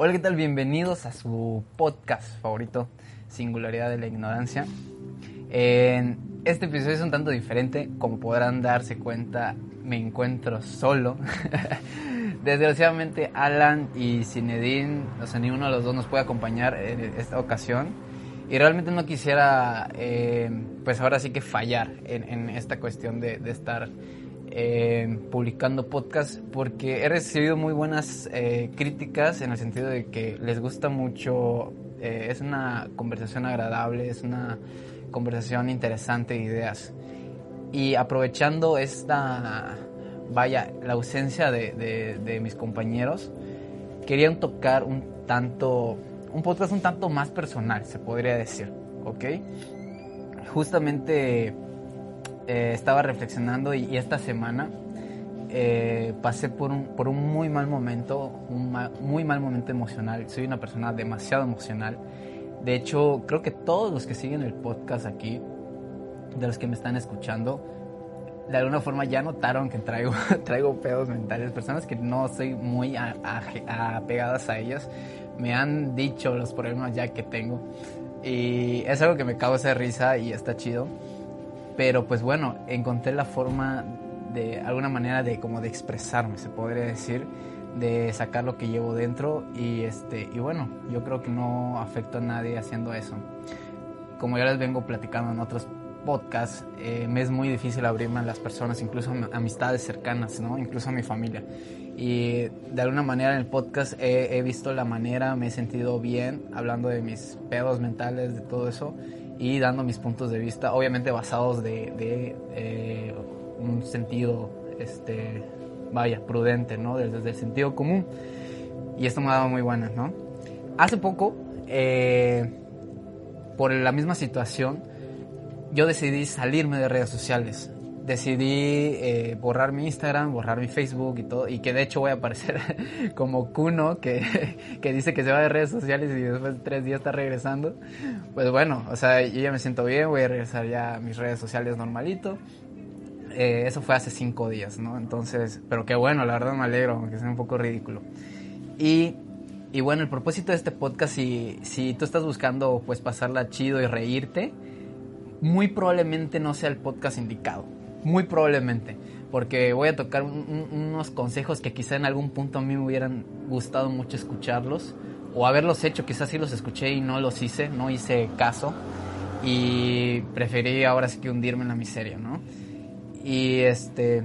Hola, ¿qué tal? Bienvenidos a su podcast favorito, Singularidad de la Ignorancia. Este episodio es un tanto diferente, como podrán darse cuenta, me encuentro solo. Desgraciadamente Alan y Zinedine, o sea, ninguno de los dos nos puede acompañar en esta ocasión. Y realmente no quisiera, eh, pues ahora sí que fallar en, esta cuestión de, estar eh, publicando podcast porque he recibido muy buenas eh, críticas en el sentido de que les gusta mucho, es una conversación agradable, es una conversación interesante de ideas. Y aprovechando esta, vaya, la ausencia de, de mis compañeros, querían tocar un tanto un podcast un tanto más personal, se podría decir, ¿ok? Justamente eh, estaba reflexionando y, esta semana eh, pasé por un, por un muy mal momento, un muy mal momento emocional. Soy una persona demasiado emocional. De hecho, creo que todos los que siguen el podcast aquí, de los que me están escuchando, de alguna forma ya notaron que traigo, traigo pedos mentales, personas que no soy muy apegadas a ellas me han dicho los problemas ya que tengo. Y es algo que me causa risa y está chido. Pero pues bueno, encontré la forma de alguna manera de como de expresarme, se podría decir, de sacar lo que llevo dentro y este y bueno, yo creo que no afecto a nadie haciendo eso. Como ya les vengo platicando en otros podcasts, eh, me es muy difícil abrirme a las personas, incluso a amistades cercanas, ¿no? Incluso a mi familia y de alguna manera en el podcast he, visto la manera, me he sentido bien hablando de mis pedos mentales, de todo eso y dando mis puntos de vista, obviamente basados de, eh, un sentido, este, vaya, prudente, ¿no? Desde, el sentido común. Y esto me ha dado muy buenas, ¿no? Hace poco, eh, por la misma situación, yo decidí salirme de redes sociales decidí eh, borrar mi Instagram, borrar mi Facebook y todo, y que de hecho voy a aparecer como Kuno, que, que, dice que se va de redes sociales y después de tres días está regresando. Pues bueno, o sea, yo ya me siento bien, voy a regresar ya a mis redes sociales normalito. Eh, eso fue hace cinco días, ¿no? Entonces, pero qué bueno, la verdad me alegro, aunque sea un poco ridículo. Y, y bueno, el propósito de este podcast, si, si tú estás buscando pues pasarla chido y reírte, muy probablemente no sea el podcast indicado muy probablemente, porque voy a tocar unos consejos que quizá en algún punto a mí me hubieran gustado mucho escucharlos o haberlos hecho, quizás sí los escuché y no los hice, no hice caso y preferí ahora sí que hundirme en la miseria, ¿no? Y este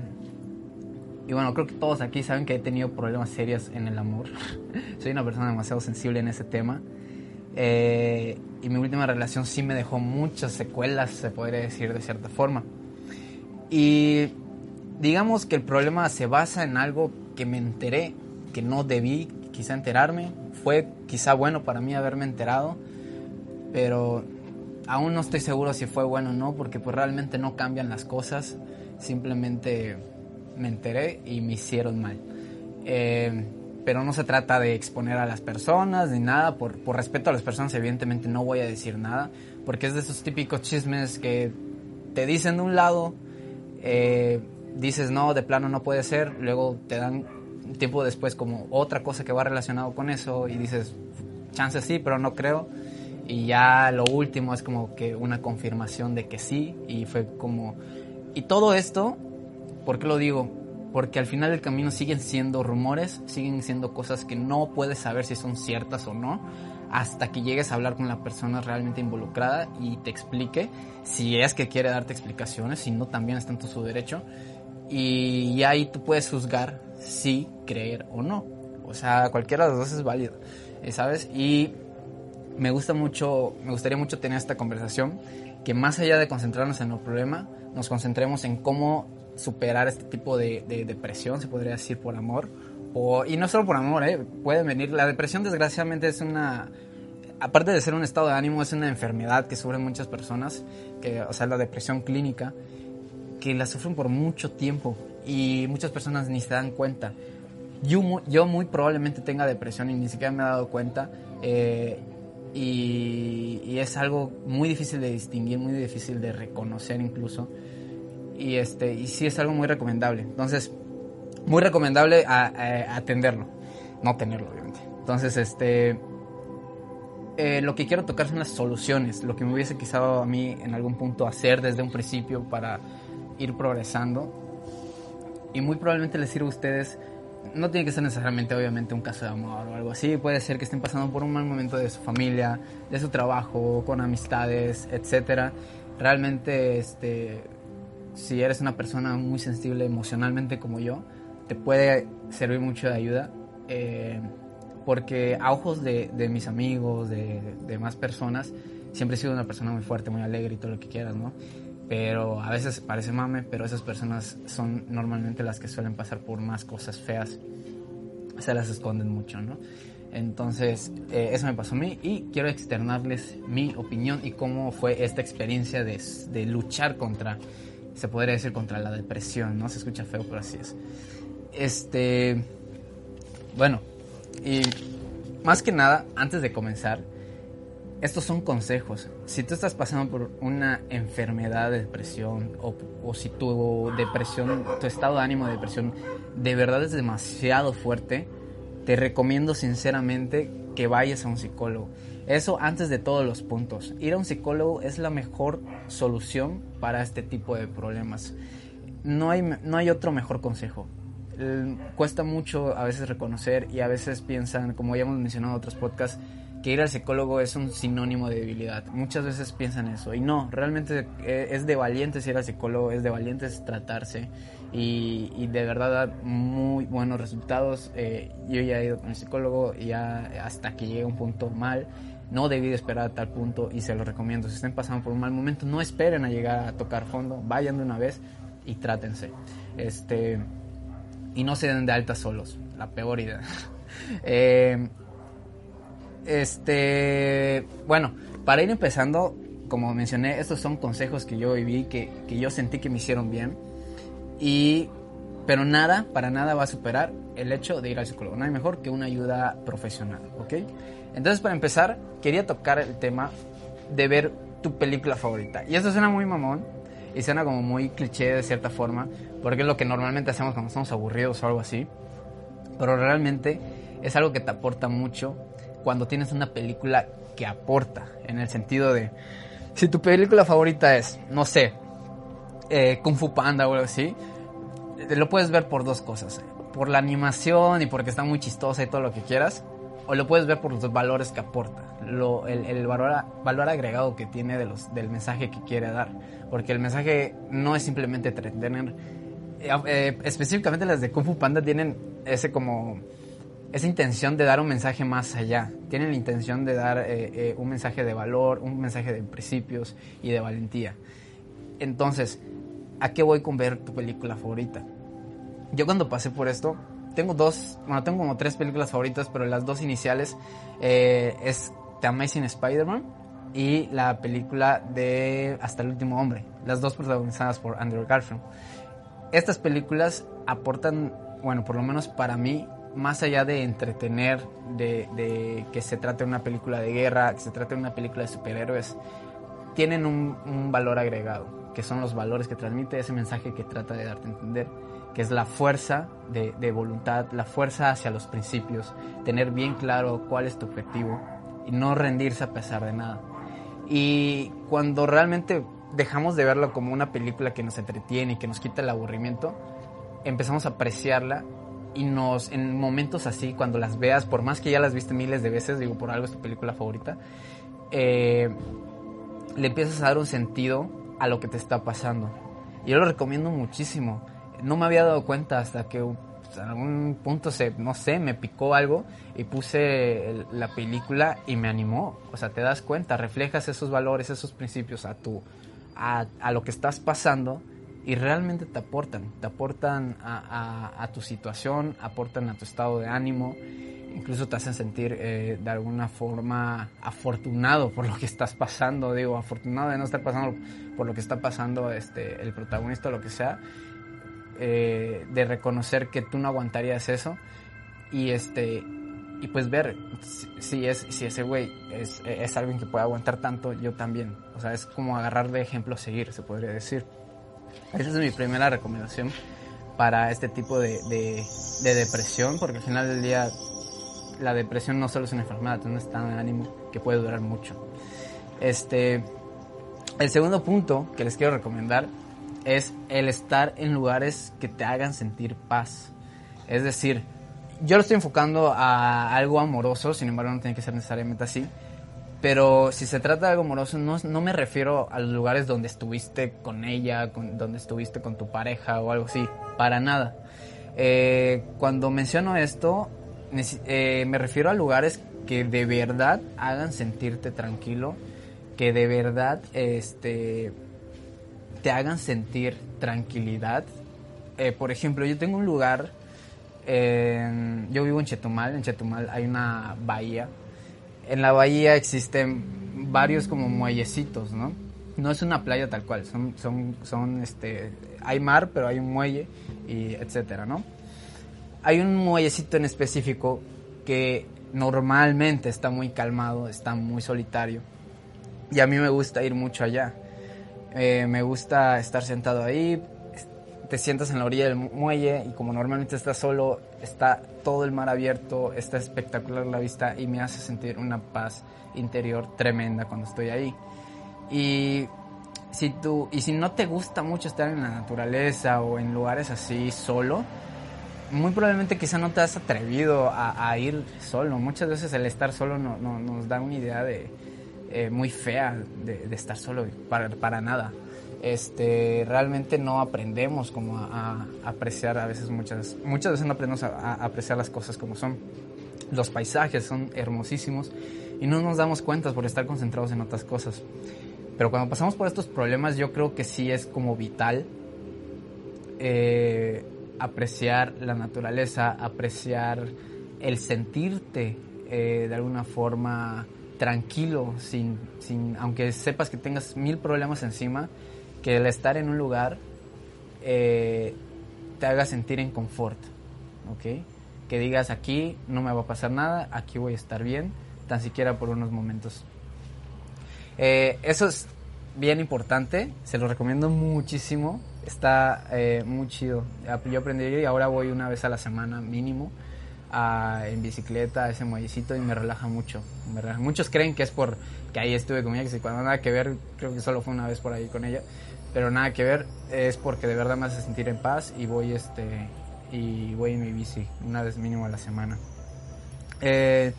y bueno, creo que todos aquí saben que he tenido problemas serios en el amor. Soy una persona demasiado sensible en ese tema. Eh, y mi última relación sí me dejó muchas secuelas, se podría decir de cierta forma. Y digamos que el problema se basa en algo que me enteré, que no debí quizá enterarme. Fue quizá bueno para mí haberme enterado, pero aún no estoy seguro si fue bueno o no, porque pues realmente no cambian las cosas. Simplemente me enteré y me hicieron mal. Eh, pero no se trata de exponer a las personas ni nada. Por, por respeto a las personas, evidentemente no voy a decir nada, porque es de esos típicos chismes que te dicen de un lado eh, dices no, de plano no puede ser, luego te dan tiempo después como otra cosa que va relacionado con eso y dices, chance sí, pero no creo. Y ya lo último es como que una confirmación de que sí y fue como... Y todo esto, ¿por qué lo digo? Porque al final del camino siguen siendo rumores, siguen siendo cosas que no puedes saber si son ciertas o no hasta que llegues a hablar con la persona realmente involucrada y te explique si es que quiere darte explicaciones, si no también está en tu su derecho. Y ahí tú puedes juzgar si creer o no. O sea, cualquiera de las dos es válido, eh, ¿sabes? Y me gusta mucho, me gustaría mucho tener esta conversación, que más allá de concentrarnos en el problema, nos concentremos en cómo superar este tipo de, de depresión, se podría decir, por amor, y no solo por amor, ¿eh? puede venir. La depresión, desgraciadamente, es una. Aparte de ser un estado de ánimo, es una enfermedad que sufren muchas personas, que, o sea, la depresión clínica, que la sufren por mucho tiempo y muchas personas ni se dan cuenta. Yo, muy probablemente tenga depresión y ni siquiera me he dado cuenta. Eh, y, es algo muy difícil de distinguir, muy difícil de reconocer incluso. Y, este, y sí es algo muy recomendable. Entonces, muy recomendable a, atenderlo, no tenerlo obviamente. Entonces, este, eh, lo que quiero tocar son las soluciones, lo que me hubiese quizado a mí en algún punto hacer desde un principio para ir progresando. Y muy probablemente les sirva a ustedes, no tiene que ser necesariamente obviamente un caso de amor o algo así, puede ser que estén pasando por un mal momento de su familia, de su trabajo, con amistades, etc. Realmente, este, si eres una persona muy sensible emocionalmente como yo, te puede servir mucho de ayuda. Eh, porque a ojos de, mis amigos, de, de, más personas, siempre he sido una persona muy fuerte, muy alegre y todo lo que quieras, ¿no? Pero a veces parece mame, pero esas personas son normalmente las que suelen pasar por más cosas feas, se las esconden mucho, ¿no? Entonces, eh, eso me pasó a mí y quiero externarles mi opinión y cómo fue esta experiencia de, de luchar contra, se podría decir, contra la depresión, ¿no? Se escucha feo, pero así es. Este, bueno, y más que nada, antes de comenzar, estos son consejos. Si tú estás pasando por una enfermedad de depresión o, si tu depresión, tu estado de ánimo de depresión de verdad es demasiado fuerte, te recomiendo sinceramente que vayas a un psicólogo. Eso antes de todos los puntos. Ir a un psicólogo es la mejor solución para este tipo de problemas. No hay, no hay otro mejor consejo. Cuesta mucho a veces reconocer y a veces piensan, como ya hemos mencionado en otros podcasts, que ir al psicólogo es un sinónimo de debilidad. Muchas veces piensan eso y no, realmente eh, es de valientes ir al psicólogo, es de valientes tratarse y, de verdad dar muy buenos resultados. Eh, yo ya he ido con el psicólogo y ya hasta que llegue un punto mal, no debí de esperar a tal punto y se lo recomiendo. Si estén pasando por un mal momento, no esperen a llegar a tocar fondo, vayan de una vez y trátense. Este y no se den de alta solos. La peor idea. Eh, este, bueno, para ir empezando, como mencioné, estos son consejos que yo viví, que, que yo sentí que me hicieron bien. Y, pero nada, para nada va a superar el hecho de ir al psicólogo. No hay mejor que una ayuda profesional, ¿ok? Entonces, para empezar, quería tocar el tema de ver tu película favorita. Y esto suena muy mamón, y suena como muy cliché de cierta forma, porque es lo que normalmente hacemos cuando estamos aburridos o algo así. Pero realmente es algo que te aporta mucho cuando tienes una película que aporta, en el sentido de, si tu película favorita es, no sé, eh, Kung Fu Panda o algo así, lo puedes ver por dos cosas. Por la animación y porque está muy chistosa y todo lo que quieras. O lo puedes ver por los valores que aporta. Lo, el, el valor, valor, agregado que tiene de los, del mensaje que quiere dar. Porque el mensaje no es simplemente entretener, eh, eh, específicamente las de Kung Fu Panda tienen ese como esa intención de dar un mensaje más allá. Tienen la intención de dar eh, un mensaje de valor, un mensaje de principios y de valentía. Entonces, ¿a qué voy con ver tu película favorita? Yo cuando pasé por esto, tengo dos, bueno, tengo como tres películas favoritas, pero las dos iniciales es The Amazing Spider-Man y la película de Hasta el último hombre, las dos protagonizadas por Andrew Garfield. Estas películas aportan, bueno, por lo menos para mí, más allá de entretener, de, que se trate de una película de guerra, que se trate de una película de superhéroes, tienen un, valor agregado, que son los valores que transmite ese mensaje que trata de darte a entender, que es la fuerza de, voluntad, la fuerza hacia los principios, tener bien claro cuál es tu objetivo y no rendirse a pesar de nada. Y cuando realmente dejamos de verlo como una película que nos entretiene y que nos quita el aburrimiento, empezamos a apreciarla y nos, en momentos así, cuando las veas, por más que ya las viste miles de veces, digo, por algo es tu película favorita, eh, le empiezas a dar un sentido a lo que te está pasando. Y yo lo recomiendo muchísimo. No me había dado cuenta hasta que en algún punto se, no sé, me picó algo y puse la película y me animó. O sea, te das cuenta, reflejas esos valores, esos principios a tu, a, lo que estás pasando y realmente te aportan, te aportan a, tu situación, aportan a tu estado de ánimo, incluso te hacen sentir eh, de alguna forma afortunado por lo que estás pasando, digo, afortunado de no estar pasando por lo que está pasando este, el protagonista o lo que sea, eh, de reconocer que tú no aguantarías eso y este y pues ver si, es, si ese güey es, es, alguien que puede aguantar tanto, yo también. O sea, es como agarrar de ejemplo a seguir, se podría decir. Esa es mi primera recomendación para este tipo de, de, depresión, porque al final del día la depresión no solo es una enfermedad, es un estado de ánimo que puede durar mucho. Este, el segundo punto que les quiero recomendar es el estar en lugares que te hagan sentir paz. Es decir, yo lo estoy enfocando a algo amoroso, sin embargo no tiene que ser necesariamente así. Pero si se trata de algo amoroso, no, no me refiero a los lugares donde estuviste con ella, con, donde estuviste con tu pareja o algo así, para nada. Eh, cuando menciono esto, eh, me refiero a lugares que de verdad hagan sentirte tranquilo, que de verdad este, te hagan sentir tranquilidad. Eh, por ejemplo, yo tengo un lugar, yo vivo en Chetumal, en Chetumal hay una bahía en la bahía existen varios como muellecitos, ¿no? No es una playa tal cual, son, son, son este, hay mar, pero hay un muelle y etcétera, ¿no? Hay un muellecito en específico que normalmente está muy calmado, está muy solitario y a mí me gusta ir mucho allá. Eh, me gusta estar sentado ahí, te sientas en la orilla del muelle y como normalmente estás solo, está todo el mar abierto, está espectacular la vista y me hace sentir una paz interior tremenda cuando estoy ahí. Y si tú y si no te gusta mucho estar en la naturaleza o en lugares así solo, muy probablemente quizá no te has atrevido a, ir solo. Muchas veces el estar solo no, nos da una idea de eh, muy fea de, estar solo para, para nada este, realmente no aprendemos como a, apreciar a veces muchas, muchas veces no aprendemos a, apreciar las cosas como son. Los paisajes son hermosísimos y no nos damos cuenta por estar concentrados en otras cosas. Pero cuando pasamos por estos problemas yo creo que sí es como vital eh, apreciar la naturaleza, apreciar el sentirte eh, de alguna forma tranquilo, sin, sin, aunque sepas que tengas mil problemas encima, que el estar en un lugar eh, te haga sentir en confort, ¿ok? Que digas aquí no me va a pasar nada, aquí voy a estar bien, tan siquiera por unos momentos. Eh, eso es bien importante, se lo recomiendo muchísimo, está eh, muy chido. Yo aprendí y ahora voy una vez a la semana mínimo en bicicleta a ese muellecito y me relaja mucho. Muchos creen que es por que ahí estuve con ella, que cuando nada que ver, creo que solo fue una vez por ahí con ella pero nada que ver, es porque de verdad me hace sentir en paz y voy este y voy en mi bici una vez mínimo a la semana. Eh,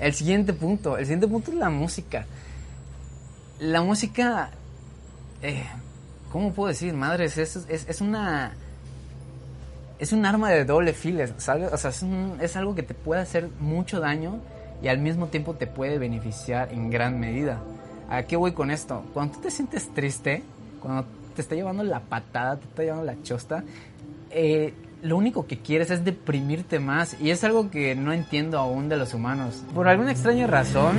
el siguiente punto, el siguiente punto es la música. La música, eh, ¿cómo puedo decir? Madres, es, es, es, una... Es un arma de doble filo, es algo que te puede hacer mucho daño y al mismo tiempo te puede beneficiar en gran medida. ¿A qué voy con esto? Cuando tú te sientes triste, cuando te está llevando la patada, te está llevando la chosta, eh, lo único que quieres es deprimirte más. Y es algo que no entiendo aún de los humanos. Por alguna extraña razón,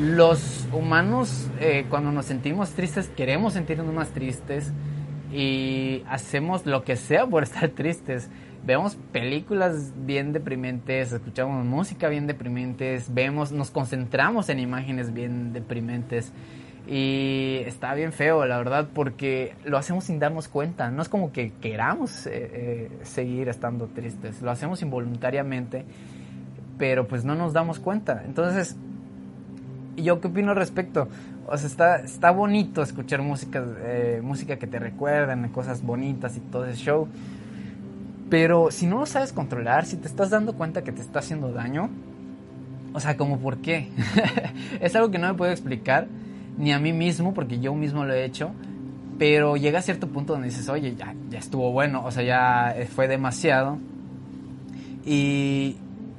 los humanos eh, cuando nos sentimos tristes queremos sentirnos más tristes y hacemos lo que sea por estar tristes. Vemos películas bien deprimentes, escuchamos música bien deprimentes, vemos, nos concentramos en imágenes bien deprimentes. Y está bien feo, la verdad, porque lo hacemos sin darnos cuenta. No es como que queramos eh, eh, seguir estando tristes, lo hacemos involuntariamente, pero pues no nos damos cuenta. Entonces, ¿yo qué opino al respecto? O sea, está, está bonito escuchar música, eh, música que te recuerdan, cosas bonitas y todo ese show. Pero si no lo sabes controlar, si te estás dando cuenta que te está haciendo daño, o sea, como por qué? es algo que no me puedo explicar ni a mí mismo, porque yo mismo lo he hecho, pero llega a cierto punto donde dices, oye, ya, ya estuvo bueno, o sea, ya fue demasiado. Y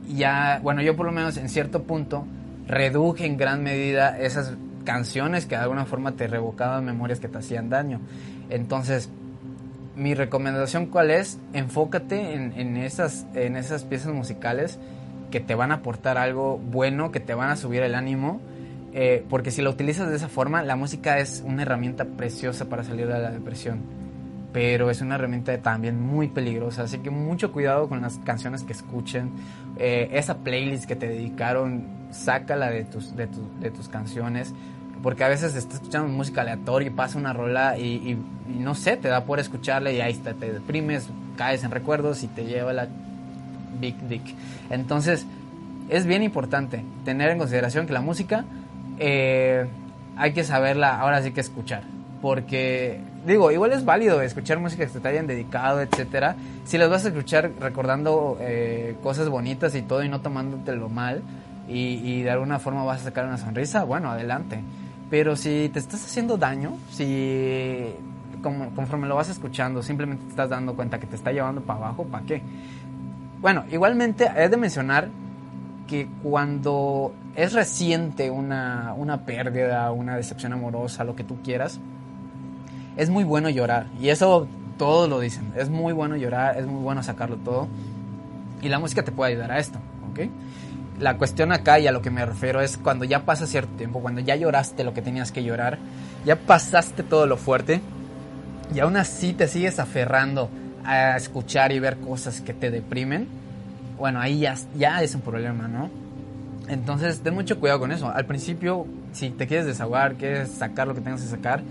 ya, bueno, yo por lo menos en cierto punto reduje en gran medida esas canciones que de alguna forma te revocaban memorias que te hacían daño. Entonces, mi recomendación cuál es, enfócate en, esas, en esas piezas musicales que te van a aportar algo bueno, que te van a subir el ánimo eh, porque si lo utilizas de esa forma, la música es una herramienta preciosa para salir de la depresión, pero es una herramienta también muy peligrosa, así que mucho cuidado con las canciones que escuchen. Eh, esa playlist que te dedicaron, sácala de tus, de, de tus canciones, porque a veces estás escuchando música aleatoria y pasa una rola y, no sé, te da por escucharla y ahí está, te deprimes, caes en recuerdos y te lleva la Big Dick. Entonces, es bien importante tener en consideración que la música eh, hay que saberla ahora sí que escuchar. Porque, digo, igual es válido escuchar música que te hayan dedicado, etcétera. Si las vas a escuchar recordando eh, cosas bonitas y todo y no tomándotelo mal y, y de alguna forma vas a sacar una sonrisa, bueno, adelante. Pero si te estás haciendo daño, si como, conforme lo vas escuchando simplemente te estás dando cuenta que te está llevando para abajo, ¿para qué? Bueno, igualmente he de mencionar que cuando es reciente una, una pérdida, una decepción amorosa, lo que tú quieras, es muy bueno llorar. Y eso todos lo dicen. Es muy bueno llorar, es muy bueno sacarlo todo. Y la música te puede ayudar a esto, ¿ok? La cuestión acá y a lo que me refiero es cuando ya pasa cierto tiempo, cuando ya lloraste lo que tenías que llorar, ya pasaste todo lo fuerte y aún así te sigues aferrando a escuchar y ver cosas que te deprimen, bueno, ahí ya, ya es un problema, ¿no? Entonces, ten mucho cuidado con eso. Al principio, si te quieres desahogar, quieres sacar lo que tengas que sacar,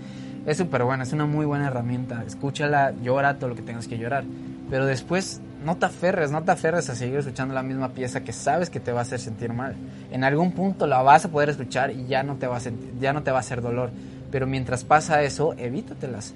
es súper buena, es una muy buena herramienta. Escúchala, llora todo lo que tengas que llorar. Pero después, no te aferres, no te aferres a seguir escuchando la misma pieza que sabes que te va a hacer sentir mal. En algún punto la vas a poder escuchar y ya no te va a, sentir, ya no te va a hacer dolor. Pero mientras pasa eso, evítatelas.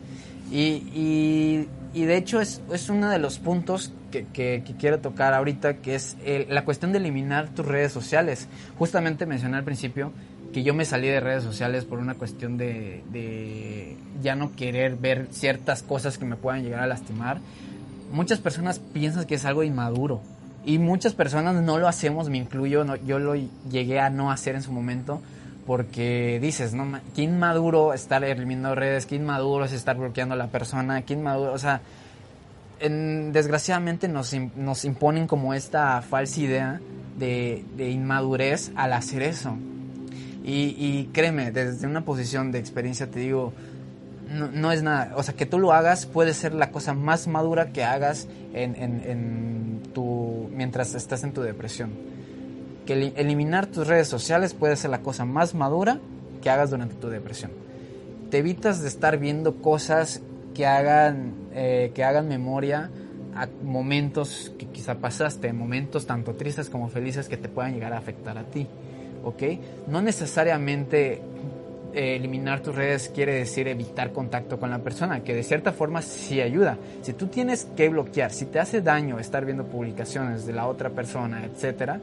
Y, y, de hecho es, es, uno de los puntos que, que, quiero tocar ahorita, que es la cuestión de eliminar tus redes sociales. Justamente mencioné al principio que yo me salí de redes sociales por una cuestión de, de ya no querer ver ciertas cosas que me puedan llegar a lastimar. Muchas personas piensan que es algo inmaduro y muchas personas no lo hacemos, me incluyo, no, yo lo llegué a no hacer en su momento porque dices, no, qué inmaduro estar eliminando redes, qué inmaduro es estar bloqueando a la persona, qué inmaduro, o sea, desgraciadamente nos, nos, imponen como esta falsa idea de, inmadurez al hacer eso. Y, créeme, desde una posición de experiencia te digo, no, es nada, o sea, que tú lo hagas puede ser la cosa más madura que hagas en, en, en tu, mientras estás en tu depresión que eliminar tus redes sociales puede ser la cosa más madura que hagas durante tu depresión. Te evitas de estar viendo cosas que hagan, eh, que hagan memoria a momentos que quizá pasaste, momentos tanto tristes como felices que te puedan llegar a afectar a ti. ¿Ok? No necesariamente eh, eliminar tus redes quiere decir evitar contacto con la persona, que de cierta forma sí ayuda. Si tú tienes que bloquear, si te hace daño estar viendo publicaciones de la otra persona, etcétera,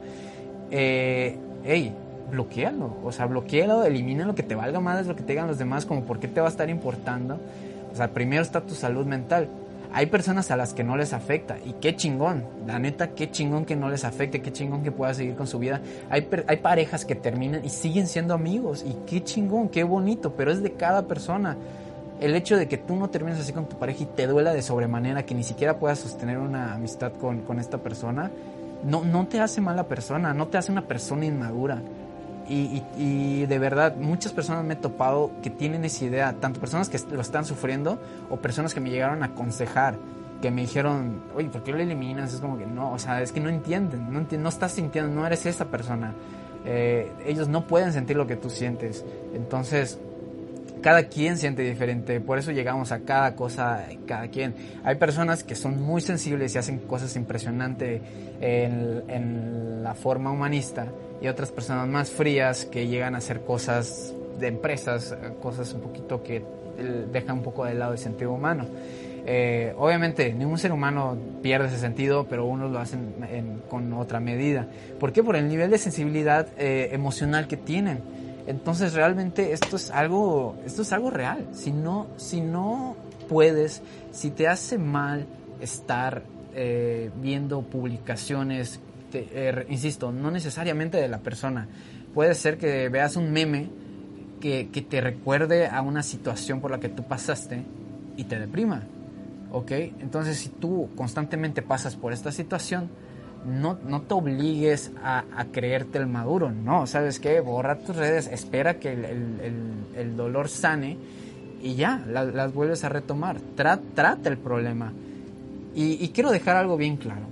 eh, hey, bloquealo, o sea, bloquealo, elimina lo que te valga más lo que te digan los demás, como por qué te va a estar importando. O sea, primero está tu salud mental. Hay personas a las que no les afecta y qué chingón, la neta, qué chingón que no les afecte, qué chingón que pueda seguir con su vida. Hay, hay parejas que terminan y siguen siendo amigos y qué chingón, qué bonito, pero es de cada persona. El hecho de que tú no termines así con tu pareja y te duela de sobremanera, que ni siquiera puedas sostener una amistad con, con esta persona, no, no te hace mala persona, no te hace una persona inmadura. Y, y, de verdad, muchas personas me he topado que tienen esa idea, tanto personas que lo están sufriendo o personas que me llegaron a aconsejar, que me dijeron, oye, ¿por qué lo eliminas? Es como que no, o sea, es que no entienden, no, no estás sintiendo, no eres esa persona. Eh, ellos no pueden sentir lo que tú sientes. Entonces, cada quien siente diferente, por eso llegamos a cada cosa, cada quien. Hay personas que son muy sensibles y hacen cosas impresionantes en, la forma humanista y otras personas más frías que llegan a hacer cosas de empresas, cosas un poquito que dejan un poco de lado el sentido humano. Eh, obviamente, ningún ser humano pierde ese sentido, pero unos lo hacen con otra medida. ¿Por qué? Por el nivel de sensibilidad eh, emocional que tienen. Entonces realmente esto es algo, esto es algo real. Si no, si no puedes, si te hace mal estar eh, viendo publicaciones, eh, insisto, no necesariamente de la persona. Puede ser que veas un meme que, que, te recuerde a una situación por la que tú pasaste y te deprima. ¿Ok? Entonces si tú constantemente pasas por esta situación, no, no te obligues a, creerte el maduro, no, ¿sabes qué? Borra tus redes, espera que el, dolor sane y ya, las vuelves a retomar. trata el problema. Y, quiero dejar algo bien claro.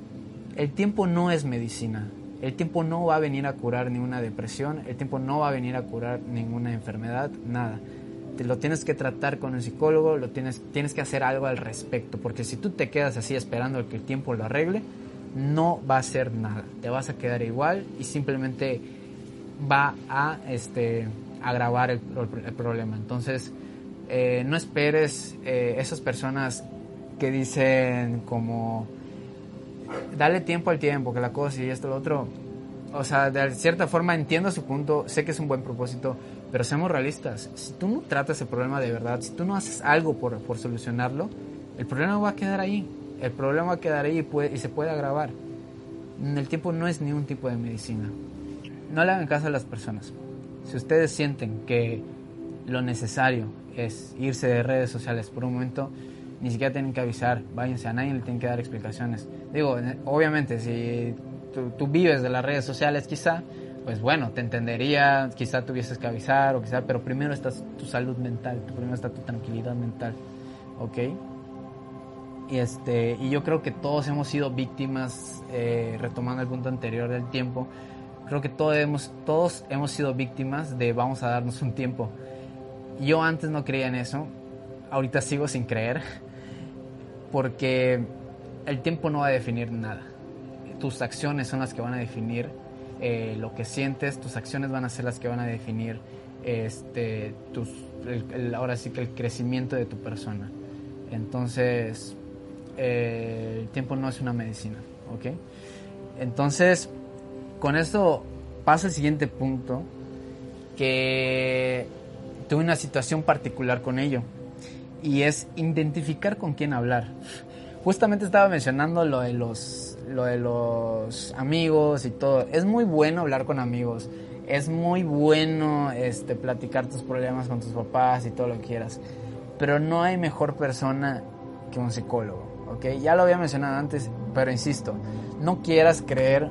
El tiempo no es medicina. El tiempo no va a venir a curar ninguna depresión. El tiempo no va a venir a curar ninguna enfermedad, nada. Te lo tienes que tratar con un psicólogo, lo tienes, tienes que hacer algo al respecto. Porque si tú te quedas así esperando que el tiempo lo arregle, no va a hacer nada. Te vas a quedar igual y simplemente va a este, agravar el, problema. Entonces, eh, no esperes eh, esas personas que dicen como, dale tiempo al tiempo, que la cosa y esto, lo otro. O sea, de cierta forma entiendo su punto, sé que es un buen propósito, pero seamos realistas. Si tú no tratas el problema de verdad, si tú no haces algo por, por solucionarlo, el problema va a quedar ahí. El problema va a quedar ahí y, puede, se puede agravar. El tiempo no es ni un tipo de medicina. No le hagan caso a las personas. Si ustedes sienten que lo necesario es irse de redes sociales por un momento, ni siquiera tienen que avisar, váyanse, a nadie le tienen que dar explicaciones. Digo, obviamente, si tú, vives de las redes sociales, quizá, pues bueno, te entendería, quizá tuvieses que avisar, o quizá, pero primero está tu salud mental, primero está tu tranquilidad mental, ¿ok? Y, este, y yo creo que todos hemos sido víctimas, eh, retomando el punto anterior del tiempo, creo que todos hemos, todos hemos sido víctimas de vamos a darnos un tiempo. Yo antes no creía en eso, ahorita sigo sin creer, porque el tiempo no va a definir nada. Tus acciones son las que van a definir eh, lo que sientes, tus acciones van a ser las que van a definir este, tus, ahora sí que el crecimiento de tu persona. Entonces, eh, el tiempo no es una medicina, ¿ok? Entonces, con esto pasa el siguiente punto, que tuve una situación particular con ello, y es identificar con quién hablar. Justamente estaba mencionando lo de los, lo de los amigos y todo. Es muy bueno hablar con amigos, es muy bueno este, platicar tus problemas con tus papás y todo lo que quieras, pero no hay mejor persona que un psicólogo. ¿ok? Ya lo había mencionado antes, pero insisto, no quieras creer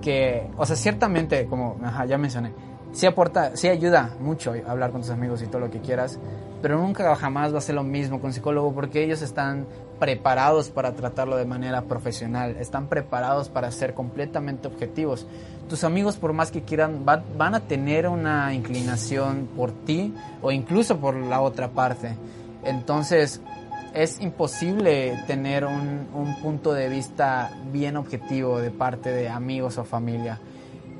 que, o sea, ciertamente, como ya mencioné, sí aporta, sí ayuda mucho hablar con tus amigos y todo lo que quieras, pero nunca jamás va a ser lo mismo con un psicólogo porque ellos están preparados para tratarlo de manera profesional, están preparados para ser completamente objetivos. Tus amigos, por más que quieran, van a tener una inclinación por ti o incluso por la otra parte. Entonces, es imposible tener un, punto de vista bien objetivo de parte de amigos o familia.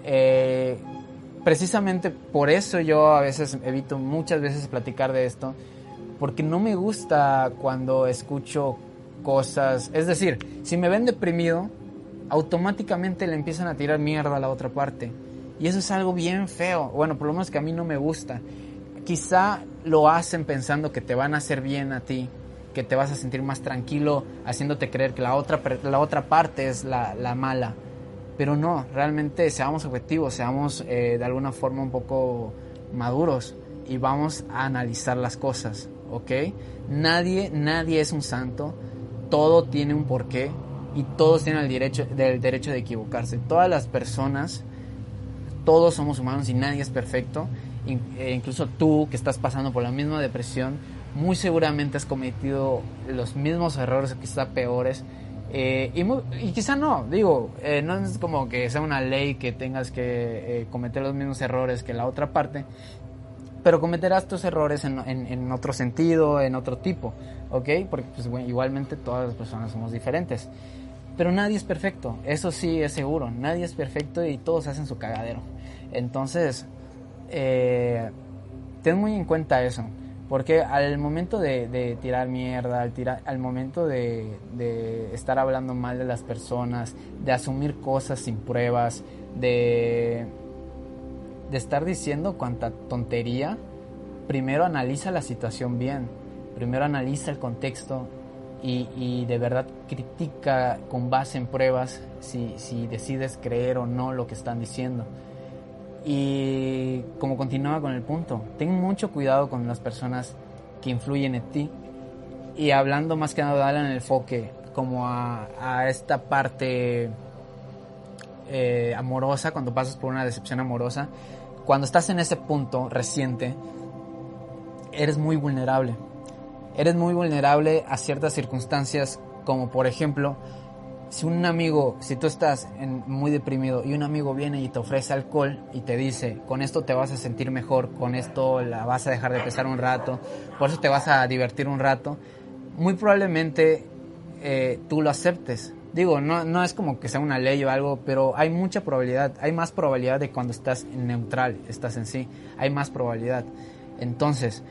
Eh, precisamente por eso yo a veces evito muchas veces platicar de esto, porque no me gusta cuando escucho cosas, es decir, si me ven deprimido, automáticamente le empiezan a tirar mierda a la otra parte. Y eso es algo bien feo, bueno, por lo menos que a mí no me gusta. Quizá lo hacen pensando que te van a hacer bien a ti, que te vas a sentir más tranquilo haciéndote creer que la otra, la otra parte es la, la mala. Pero no, realmente seamos objetivos, seamos eh, de alguna forma un poco maduros y vamos a analizar las cosas, ¿ok? Nadie, nadie es un santo, todo tiene un porqué y todos tienen el derecho, derecho de equivocarse. Todas las personas, todos somos humanos y nadie es perfecto. E incluso tú que estás pasando por la misma depresión, muy seguramente has cometido los mismos errores o quizá peores. Eh, y, quizá no, digo, eh, no es como que sea una ley que tengas que eh, cometer los mismos errores que la otra parte, pero cometerás tus errores en, en, otro sentido, en otro tipo, ¿ok? Porque pues, igualmente todas las personas somos diferentes. Pero nadie es perfecto, eso sí es seguro, nadie es perfecto y todos hacen su cagadero. Entonces, ten muy en cuenta eso. Porque al momento de, tirar mierda, al, tirar, al momento de, estar hablando mal de las personas, de asumir cosas sin pruebas, de, de estar diciendo cuanta tontería, primero analiza la situación bien, primero analiza el contexto y, de verdad critica con base en pruebas si, si decides creer o no lo que están diciendo. Y como continuaba con el punto, ten mucho cuidado con las personas que influyen en ti. Y hablando más que nada, en el enfoque como a, esta parte eh, amorosa, cuando pasas por una decepción amorosa, cuando estás en ese punto reciente, eres muy vulnerable. Eres muy vulnerable a ciertas circunstancias, como por ejemplo, si un amigo, si tú estás muy deprimido y un amigo viene y te ofrece alcohol y te dice, con esto te vas a sentir mejor, con esto la vas a dejar de pesar un rato, por eso te vas a divertir un rato, muy probablemente eh, tú lo aceptes, Digo, no, no es como que sea una ley o algo, pero hay mucha probabilidad, hay más probabilidad de cuando estás neutral, estás en sí, hay más probabilidad. Entonces,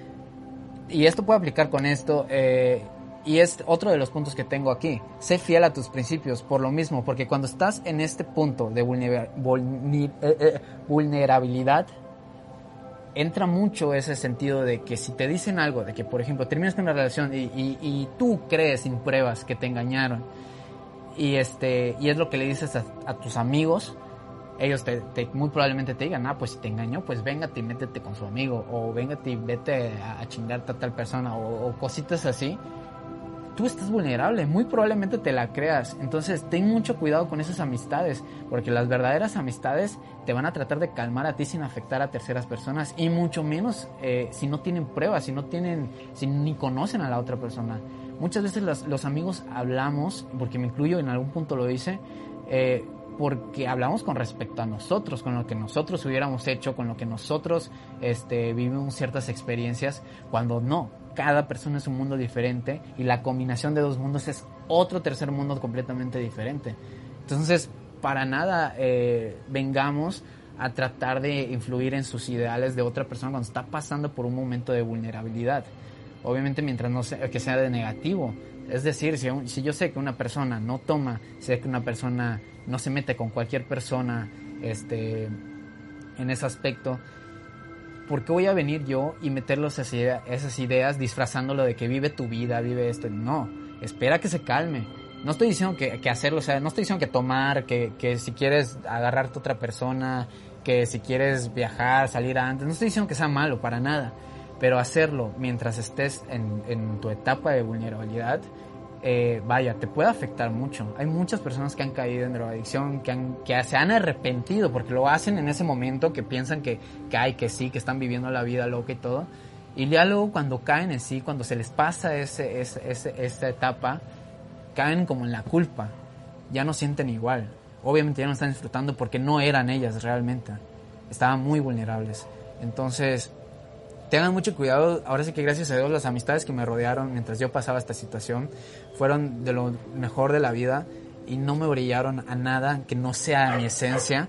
y esto puede aplicar con esto, eh, y es otro de los puntos que tengo aquí. Sé fiel a tus principios, por lo mismo, porque cuando estás en este punto de eh, eh, vulnerabilidad, entra mucho ese sentido de que si te dicen algo, de que por ejemplo terminas con una relación y, tú crees sin pruebas que te engañaron, y, este, y es lo que le dices a, tus amigos, ellos te, muy probablemente te digan, ah, pues si te engañó, pues véngate y métete con su amigo, o véngate y vete a, chingarte a tal persona, o cositas así tú estás vulnerable, muy probablemente te la creas. Entonces, ten mucho cuidado con esas amistades, porque las verdaderas amistades te van a tratar de calmar a ti sin afectar a terceras personas, y mucho menos eh, si no tienen pruebas, si no tienen, si ni conocen a la otra persona. Muchas veces los, amigos hablamos, porque me incluyo, en algún punto lo hice, eh, porque hablamos con respecto a nosotros, con lo que nosotros hubiéramos hecho, con lo que nosotros este, vivimos ciertas experiencias, cuando no, cada persona es un mundo diferente y la combinación de dos mundos es otro tercer mundo completamente diferente. Entonces, para nada eh, vengamos a tratar de influir en sus ideales de otra persona cuando está pasando por un momento de vulnerabilidad. Obviamente mientras no sea, que sea de negativo. Es decir, si, yo sé que una persona no toma, sé que una persona no se mete con cualquier persona este, en ese aspecto, ¿por qué voy a venir yo y meterlos esas ideas disfrazándolo de que vive tu vida, vive esto? No, espera que se calme. No estoy diciendo que, hacerlo, o sea, no estoy diciendo que tomar, que, si quieres agarrarte a otra persona, que si quieres viajar, salir antes, no estoy diciendo que sea malo, para nada. Pero hacerlo mientras estés en, tu etapa de vulnerabilidad eh, vaya, te puede afectar mucho. Hay muchas personas que han caído en drogadicción, que, que se han arrepentido porque lo hacen en ese momento, que piensan que, que hay, que sí, que están viviendo la vida loca y todo. Y ya luego cuando caen en sí, cuando se les pasa ese, ese, esa etapa, caen como en la culpa. Ya no sienten igual. Obviamente ya no están disfrutando porque no eran ellas realmente. Estaban muy vulnerables. Entonces, tengan mucho cuidado. Ahora sí que gracias a Dios las amistades que me rodearon mientras yo pasaba esta situación fueron de lo mejor de la vida y no me brillaron a nada que no sea mi esencia.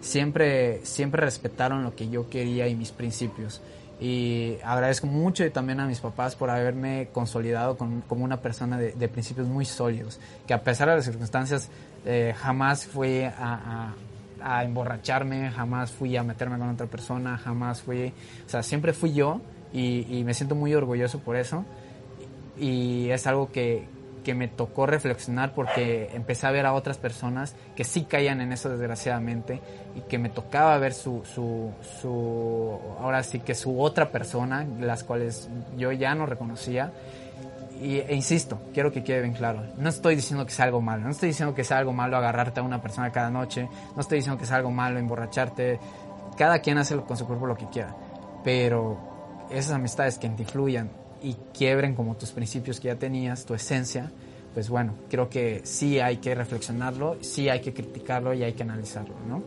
Siempre, siempre respetaron lo que yo quería y mis principios. Y agradezco mucho también a mis papás por haberme consolidado como una persona de, principios muy sólidos. Que a pesar de las circunstancias eh, jamás fui a a emborracharme, jamás fui a meterme con otra persona, jamás fui, o sea, siempre fui yo y, me siento muy orgulloso por eso. Y es algo que, que, me tocó reflexionar porque empecé a ver a otras personas que sí caían en eso desgraciadamente y que me tocaba ver su, su, su ahora sí que su otra persona, las cuales yo ya no reconocía y, e insisto, quiero que quede bien claro, no estoy diciendo que sea algo malo, no estoy diciendo que sea algo malo agarrarte a una persona cada noche, no estoy diciendo que sea algo malo emborracharte, cada quien hace con su cuerpo lo que quiera, pero esas amistades que te influyan y quiebren como tus principios que ya tenías, tu esencia, pues bueno, creo que sí hay que reflexionarlo, sí hay que criticarlo y hay que analizarlo, ¿no?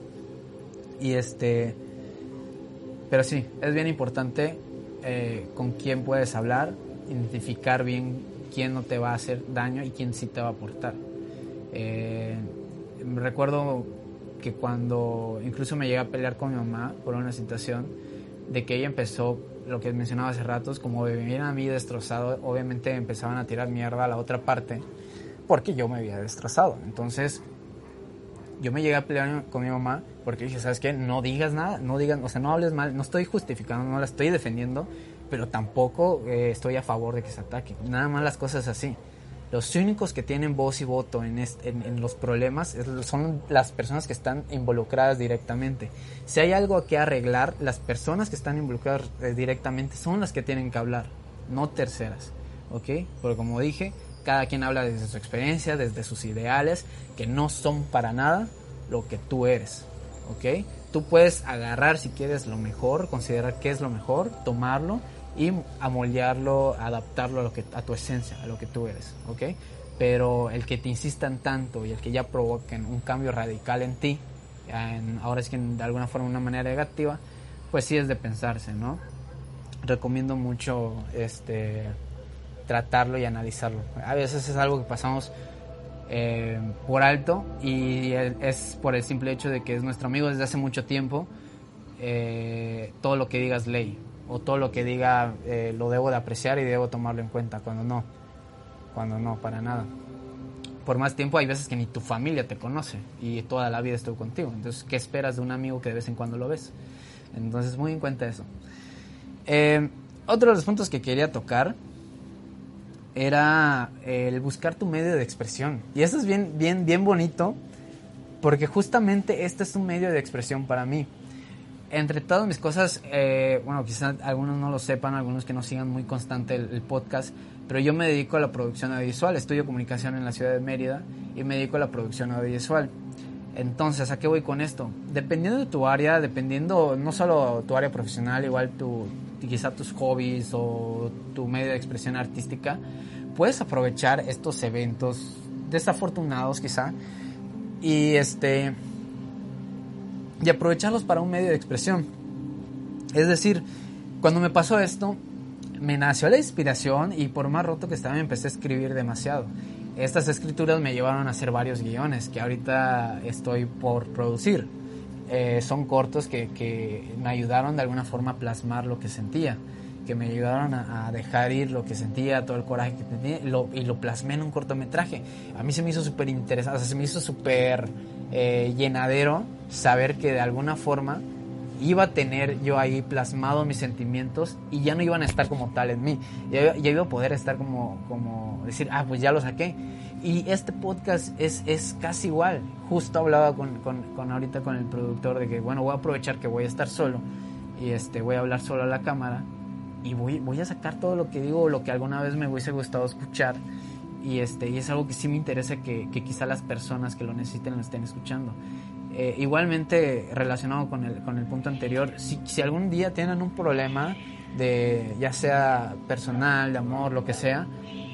Y este, pero sí, es bien importante eh, con quién puedes hablar, identificar bien quién no te va a hacer daño y quién sí te va a aportar. Eh, recuerdo que cuando incluso me llegué a pelear con mi mamá por una situación de que ella empezó, lo que mencionaba hace ratos, como venir a mí destrozado, obviamente empezaban a tirar mierda a la otra parte porque yo me había destrozado. Entonces yo me llegué a pelear con mi mamá porque dije, ¿sabes qué? No digas nada, no digas, o sea, no hables mal, no estoy justificando, no la estoy defendiendo, pero tampoco eh, estoy a favor de que se ataque. Nada más las cosas así. Los únicos que tienen voz y voto en, en, los problemas son las personas que están involucradas directamente. Si hay algo que arreglar, las personas que están involucradas eh, directamente son las que tienen que hablar, no terceras. ¿Ok? Porque como dije, cada quien habla desde su experiencia, desde sus ideales, que no son para nada lo que tú eres. ¿Ok? Tú puedes agarrar si quieres lo mejor, considerar qué es lo mejor, tomarlo y amoldearlo, adaptarlo a, lo que, a tu esencia, a lo que tú eres, ¿ok? Pero el que te insistan tanto y el que ya provoquen un cambio radical en ti, ahora es que de alguna forma, una manera negativa, pues sí es de pensarse, ¿no? Recomiendo mucho este, tratarlo y analizarlo. A veces es algo que pasamos eh, por alto y es por el simple hecho de que es nuestro amigo desde hace mucho tiempo. Eh, todo lo que diga es ley o todo lo que diga eh, lo debo de apreciar y debo tomarlo en cuenta cuando no, cuando no, para nada. Por más tiempo hay veces que ni tu familia te conoce y toda la vida estuvo contigo. Entonces, ¿qué esperas de un amigo que de vez en cuando lo ves? Entonces, muy en cuenta eso. otro de los puntos que quería tocar era el buscar tu medio de expresión. Y eso es bien, bien, bien bonito, porque justamente este es un medio de expresión para mí. Entre todas mis cosas, eh, bueno, quizás algunos no lo sepan, algunos que no sigan muy constante el, podcast, pero yo me dedico a la producción audiovisual, estudio comunicación en la ciudad de Mérida y me dedico a la producción audiovisual. Entonces, ¿a qué voy con esto? Dependiendo de tu área, dependiendo no solo tu área profesional, igual tu, quizá tus hobbies o tu medio de expresión artística, puedes aprovechar estos eventos desafortunados quizá y este y aprovecharlos para un medio de expresión. Es decir, cuando me pasó esto, me nació la inspiración y por más roto que estaba me empecé a escribir demasiado. Estas escrituras me llevaron a hacer varios guiones que ahorita estoy por producir. Eh, son cortos que, que, me ayudaron de alguna forma a plasmar lo que sentía, que me ayudaron a, dejar ir lo que sentía, todo el coraje que tenía y lo, y lo plasmé en un cortometraje. A mí se me hizo súper interesante, o sea, se me hizo súper eh, llenadero saber que de alguna forma iba a tener yo ahí plasmado mis sentimientos y ya no iban a estar como tal en mí. Ya, iba a poder estar como, como decir, ah, pues ya lo saqué y este podcast es, es casi igual. Justo hablaba con, con, con, ahorita con el productor de que, bueno, voy a aprovechar que voy a estar solo y este, voy a hablar solo a la cámara y voy, voy a sacar todo lo que digo, lo que alguna vez me hubiese gustado escuchar. Y, este, y es algo que sí me interesa que, que quizá las personas que lo necesiten lo estén escuchando. Eh, igualmente relacionado con el, con el punto anterior, si, si algún día tienen un problema de ya sea personal, de amor, lo que sea,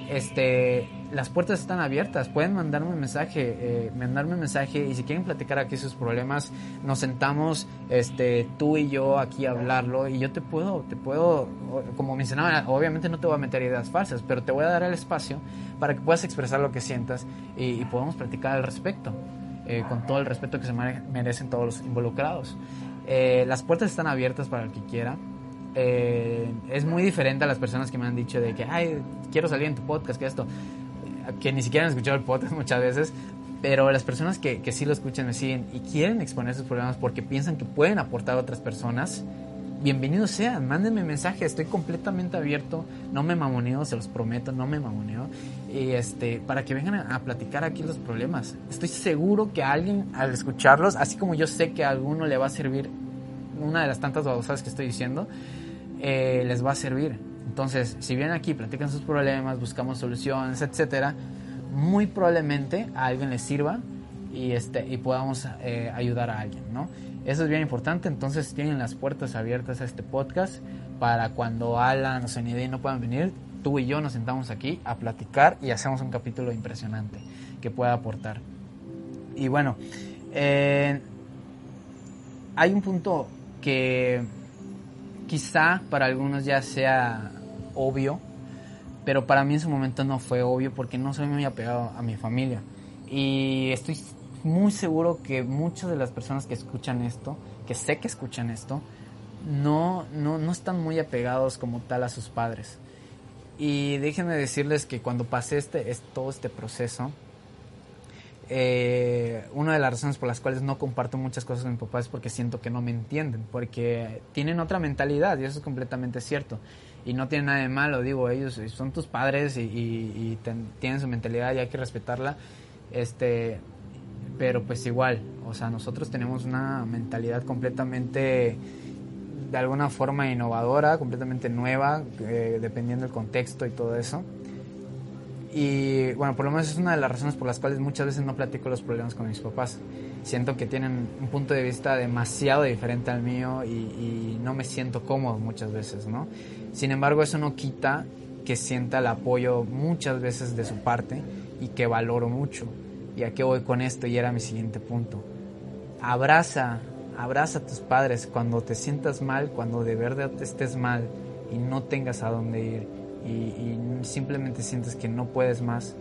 este, las puertas están abiertas, pueden mandarme un mensaje, eh, mandarme un mensaje y si quieren platicar aquí sus problemas, nos sentamos, este, tú y yo aquí a hablarlo y yo te puedo, te puedo, como mencionaba, obviamente no te voy a meter ideas falsas, pero te voy a dar el espacio para que puedas expresar lo que sientas y, podamos platicar al respecto, eh, con todo el respeto que se merecen todos los involucrados. Eh, las puertas están abiertas para el que quiera. Es muy diferente a las personas que me han dicho de que, ay, quiero salir en tu podcast, que esto que ni siquiera han escuchado el podcast muchas veces, pero las personas que, que sí lo escuchan me siguen y quieren exponer sus problemas porque piensan que pueden aportar a otras personas, bienvenidos sean, mándenme mensaje, estoy completamente abierto, no me mamoneo, se los prometo, no me mamoneo, y este, para que vengan a, platicar aquí los problemas. Estoy seguro que a alguien al escucharlos, así como yo sé que a alguno le va a servir una de las tantas babosadas que estoy diciendo, eh, les va a servir. Entonces, si vienen aquí, platican sus problemas, buscamos soluciones, etcétera, muy probablemente a alguien les sirva y, este, y podamos eh, ayudar a alguien, ¿no? Eso es bien importante, entonces tienen las puertas abiertas a este podcast para cuando Alan o Senide no puedan venir, tú y yo nos sentamos aquí a platicar y hacemos un capítulo impresionante que pueda aportar. Y bueno, eh, hay un punto que quizá para algunos ya sea obvio, pero para mí en su momento no fue obvio porque no soy muy apegado a mi familia. Y estoy muy seguro que muchas de las personas que escuchan esto, que sé que escuchan esto, no, no, no están muy apegados como tal a sus padres. Y déjenme decirles que cuando pasé este, todo este proceso, eh, una de las razones por las cuales no comparto muchas cosas con mi papá es porque siento que no me entienden, porque tienen otra mentalidad y eso es completamente cierto. Y no tiene nada de malo, digo, ellos son tus padres y, tienen su mentalidad y hay que respetarla. Este, pero pues igual, o sea, nosotros tenemos una mentalidad completamente, de alguna forma innovadora, completamente nueva, eh, dependiendo del contexto y todo eso. Y bueno, por lo menos es una de las razones por las cuales muchas veces no platico los problemas con mis papás. Siento que tienen un punto de vista demasiado diferente al mío y, no me siento cómodo muchas veces, ¿no? Sin embargo, eso no quita que sienta el apoyo muchas veces de su parte y que valoro mucho. ¿Y a qué voy con esto? Y era mi siguiente punto. Abraza, abraza a tus padres cuando te sientas mal, cuando de verdad estés mal y no tengas a dónde ir y, simplemente sientes que no puedes más,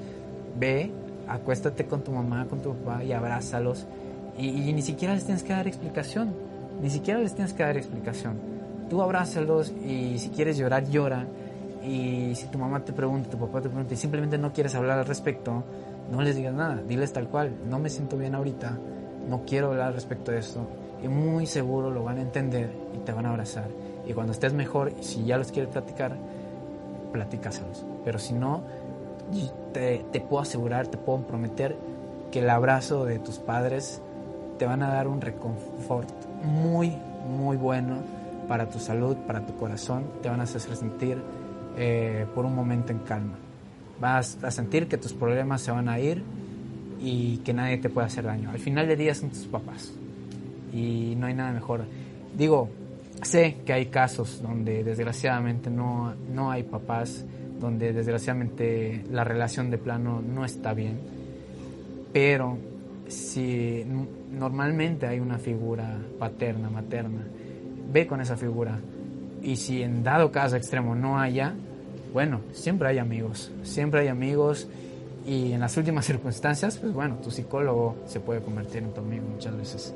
ve, acuéstate con tu mamá, con tu papá y abrázalos. Y, ni siquiera les tienes que dar explicación. Ni siquiera les tienes que dar explicación. Tú abrázalos y si quieres llorar, llora. Y si tu mamá te pregunta, tu papá te pregunta y simplemente no quieres hablar al respecto, no les digas nada. Diles tal cual. No me siento bien ahorita. No quiero hablar al respecto de esto. Y muy seguro lo van a entender y te van a abrazar. Y cuando estés mejor, si ya los quieres platicar, platícaselos. Pero si no, te, te, puedo asegurar, te puedo prometer que el abrazo de tus padres te van a dar un reconfort muy, muy bueno para tu salud, para tu corazón. Te van a hacer sentir eh, por un momento en calma. Vas a sentir que tus problemas se van a ir y que nadie te puede hacer daño. Al final del día son tus papás y no hay nada mejor. Digo, sé que hay casos donde desgraciadamente no, no hay papás, donde desgraciadamente la relación de plano no está bien, pero si normalmente hay una figura paterna, materna, ve con esa figura. Y si en dado caso extremo no haya, bueno, siempre hay amigos, siempre hay amigos y en las últimas circunstancias, pues bueno, tu psicólogo se puede convertir en tu amigo muchas veces.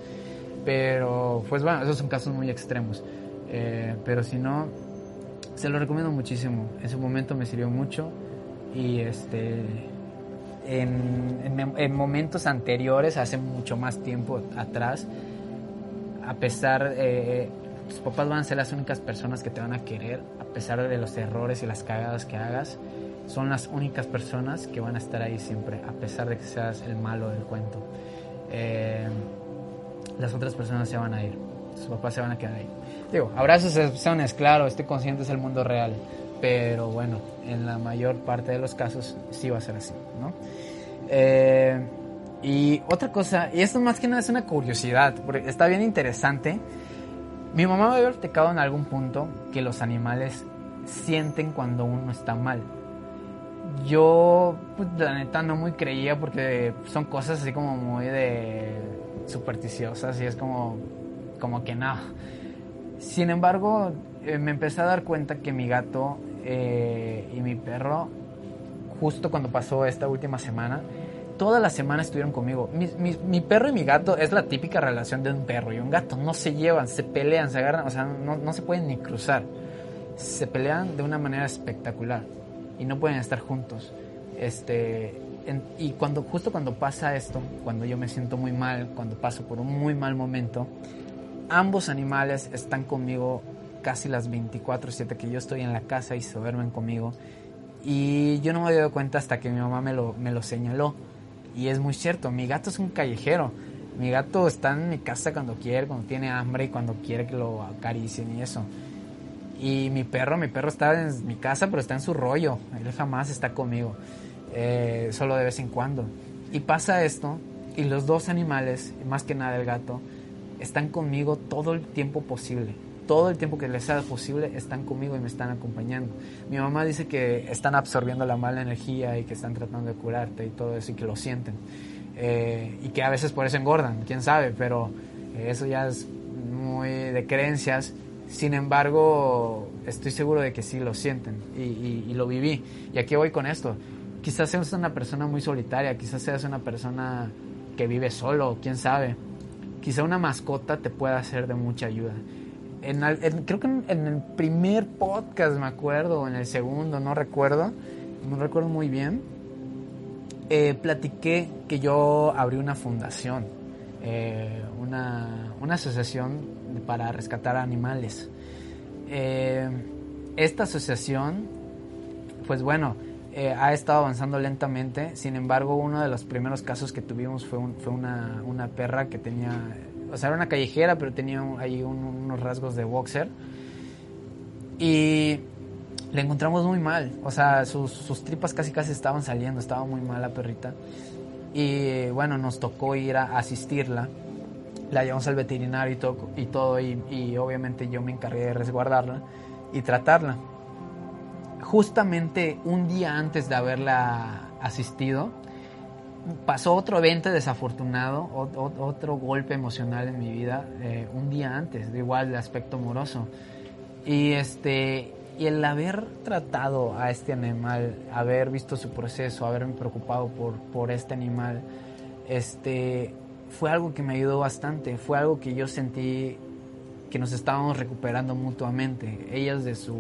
Pero, pues bueno, esos son casos muy extremos. Eh, pero si no, se lo recomiendo muchísimo. En su momento me sirvió mucho y este en, en, momentos anteriores, hace mucho más tiempo atrás, a pesar, eh, tus papás van a ser las únicas personas que te van a querer, a pesar de los errores y las cagadas que hagas, son las únicas personas que van a estar ahí siempre, a pesar de que seas el malo del cuento. Eh, las otras personas se van a ir, tus papás se van a quedar ahí. Digo, abrazos, excepciones, claro, estoy consciente es el mundo real, pero bueno, en la mayor parte de los casos sí va a ser así, ¿no? Eh, y otra cosa, y esto más que nada es una curiosidad, porque está bien interesante. Mi mamá me había platicado en algún punto que los animales sienten cuando uno está mal. Yo, pues, la neta, no muy creía porque son cosas así como muy de supersticiosas y es como, como que no. Sin embargo, eh, me empecé a dar cuenta que mi gato eh, y mi perro, justo cuando pasó esta última semana, toda la semana estuvieron conmigo. Mi, perro y mi gato es la típica relación de un perro y un gato. No se llevan, se pelean, se agarran, o sea, no, no se pueden ni cruzar. Se pelean de una manera espectacular y no pueden estar juntos. Este, y cuando, justo cuando pasa esto, cuando yo me siento muy mal, cuando paso por un muy mal momento, ambos animales están conmigo casi las 24/7 que yo estoy en la casa y se duermen conmigo. Y yo no me había dado cuenta hasta que mi mamá me lo, me lo señaló. Y es muy cierto, mi gato es un callejero. Mi gato está en mi casa cuando quiere, cuando tiene hambre y cuando quiere que lo acaricien y eso. Y mi perro, mi perro está en mi casa, pero está en su rollo. Él jamás está conmigo, eh, solo de vez en cuando. Y pasa esto, y los dos animales, más que nada el gato, están conmigo todo el tiempo posible. Todo el tiempo que les sea posible están conmigo y me están acompañando. Mi mamá dice que están absorbiendo la mala energía y que están tratando de curarte y todo eso y que lo sienten. Eh, y que a veces por eso engordan, quién sabe, pero eso ya es muy de creencias. Sin embargo, estoy seguro de que sí lo sienten y, y lo viví. ¿Y aquí voy con esto? Quizás seas una persona muy solitaria, quizás seas una persona que vive solo, quién sabe quizá una mascota te pueda ser de mucha ayuda. Creo que en, el primer podcast, me acuerdo, en el segundo, no recuerdo, no recuerdo muy bien, eh, platiqué que yo abrí una fundación, eh, una, una, asociación para rescatar animales. Eh, esta asociación, pues bueno, eh, ha estado avanzando lentamente. Sin embargo, uno de los primeros casos que tuvimos fue, fue una, una, perra que tenía, o sea, era una callejera, pero tenía ahí unos rasgos de boxer. Y le encontramos muy mal, o sea, sus, sus, tripas casi casi estaban saliendo, estaba muy mal la perrita. Y bueno, nos tocó ir a asistirla. La llevamos al veterinario y todo, y, todo y, y obviamente yo me encargué de resguardarla y tratarla justamente un día antes de haberla asistido, pasó otro evento desafortunado, otro golpe emocional en mi vida, eh, un día antes, de igual de aspecto amoroso. Y este y el haber tratado a este animal, haber visto su proceso, haberme preocupado por, por este animal, este, fue algo que me ayudó bastante, fue algo que yo sentí que nos estábamos recuperando mutuamente, ellas de su,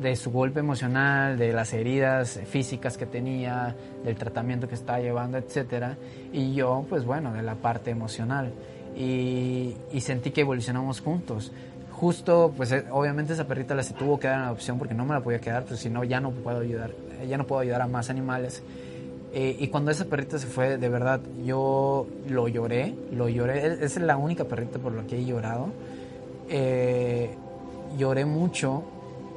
de su golpe emocional, de las heridas físicas que tenía, del tratamiento que estaba llevando, etc. Y yo, pues bueno, de la parte emocional. Y, y sentí que evolucionamos juntos justo, pues eh, obviamente esa perrita la se tuvo que dar en adopción porque no me la podía quedar, pues si no ya no puedo ayudar, ya no puedo ayudar a más animales. Eh, y cuando esa perrita se fue, de verdad, yo lo lloré, lo lloré. Es, la única perrita por la que he llorado. Eh, lloré mucho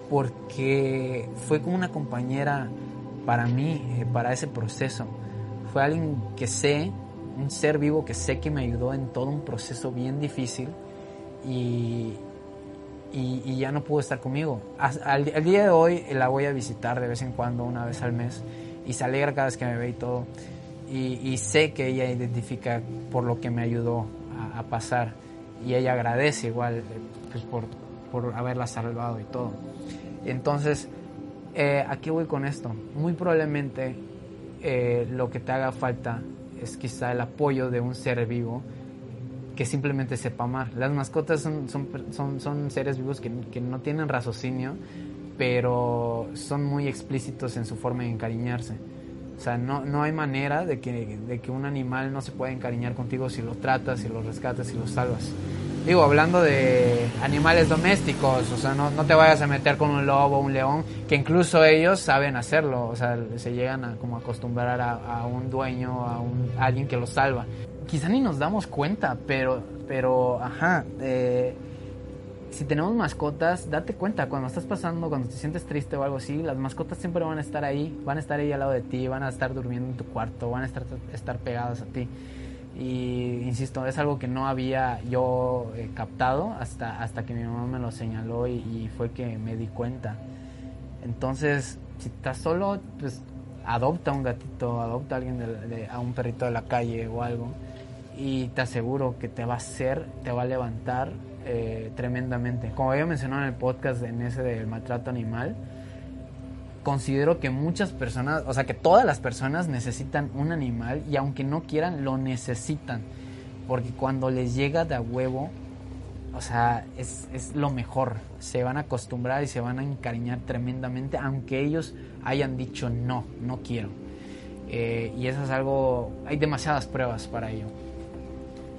porque fue como una compañera para mí, para ese proceso. Fue alguien que sé, un ser vivo que sé que me ayudó en todo un proceso bien difícil. Y, y, ya no pudo estar conmigo. Al, día de hoy la voy a visitar de vez en cuando, una vez al mes, y se alegra cada vez que me ve y todo. Y, sé que ella identifica por lo que me ayudó a, pasar y ella agradece igual pues, por, por, haberla salvado y todo. Entonces, eh, ¿a qué voy con esto? Muy probablemente eh, lo que te haga falta es quizá el apoyo de un ser vivo que simplemente sepa amar. Las mascotas son, son, son, son seres vivos que, que, no tienen raciocinio, pero son muy explícitos en su forma de encariñarse. O sea, no, no hay manera de que, de que un animal no se pueda encariñar contigo si lo tratas, si lo rescatas, si lo salvas. Digo, hablando de animales domésticos, o sea, no, no te vayas a meter con un lobo, un león, que incluso ellos saben hacerlo, o sea, se llegan a como acostumbrar a, un dueño, a, un, alguien que los salva quizá ni nos damos cuenta, pero, pero, ajá, eh, si tenemos mascotas, date cuenta, cuando estás pasando, cuando te sientes triste o algo así, las mascotas siempre van a estar ahí, van a estar ahí al lado de ti, van a estar durmiendo en tu cuarto, van a estar, estar pegadas a ti. Y insisto, es algo que no había yo eh, captado hasta, hasta que mi mamá me lo señaló y, fue que me di cuenta. Entonces, si estás solo, pues adopta un gatito, adopta a alguien, a un perrito de la calle o algo y te aseguro que te va a hacer, te va a levantar eh, tremendamente. Como había mencionado en el podcast en ese del maltrato animal, considero que muchas personas, o sea que todas las personas necesitan un animal y aunque no quieran, lo necesitan. Porque cuando les llega de a huevo, o sea, es, es lo mejor. Se van a acostumbrar y se van a encariñar tremendamente, aunque ellos hayan dicho no, no quiero. Eh, y eso es algo, hay demasiadas pruebas para ello.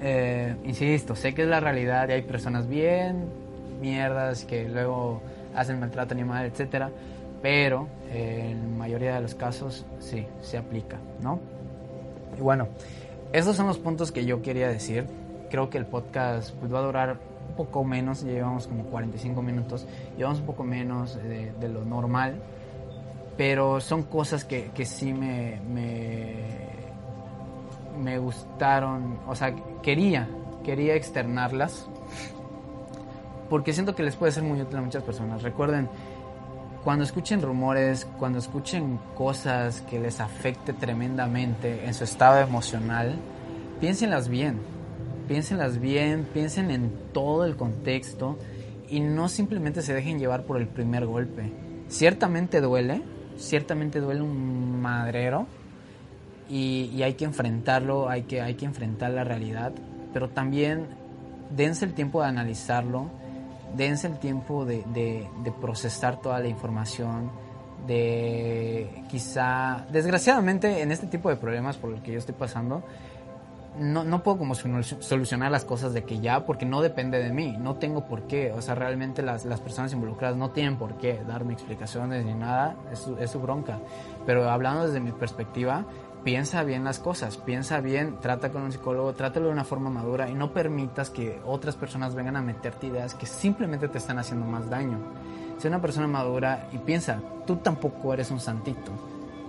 Eh, insisto, sé que es la realidad y hay personas bien mierdas que luego hacen maltrato animal, etcétera, pero eh, en mayoría de los casos sí, se aplica, ¿no? Y bueno, esos son los puntos que yo quería decir. Creo que el podcast pues, va a durar un poco menos, llevamos como 45 minutos, llevamos un poco menos de, lo normal, pero son cosas que, que sí me, me me gustaron, o sea, quería, quería externarlas, porque siento que les puede ser muy útil a muchas personas. Recuerden, cuando escuchen rumores, cuando escuchen cosas que les afecte tremendamente en su estado emocional, piénsenlas bien, piénsenlas bien, piensen en todo el contexto y no simplemente se dejen llevar por el primer golpe. Ciertamente duele, ciertamente duele un madrero, y, hay que enfrentarlo, hay que, hay que enfrentar la realidad, pero también dense el tiempo de analizarlo, dense el tiempo de, de, procesar toda la información, de quizá, desgraciadamente en este tipo de problemas por el que yo estoy pasando, no, no puedo como solucionar las cosas de que ya, porque no depende de mí, no tengo por qué, o sea, realmente las, las personas involucradas no tienen por qué darme explicaciones ni nada, es es su bronca. Pero hablando desde mi perspectiva, piensa bien las cosas, piensa bien, trata con un psicólogo, trátalo de una forma madura y no permitas que otras personas vengan a meterte ideas que simplemente te están haciendo más daño. Sé una persona madura y piensa, tú tampoco eres un santito,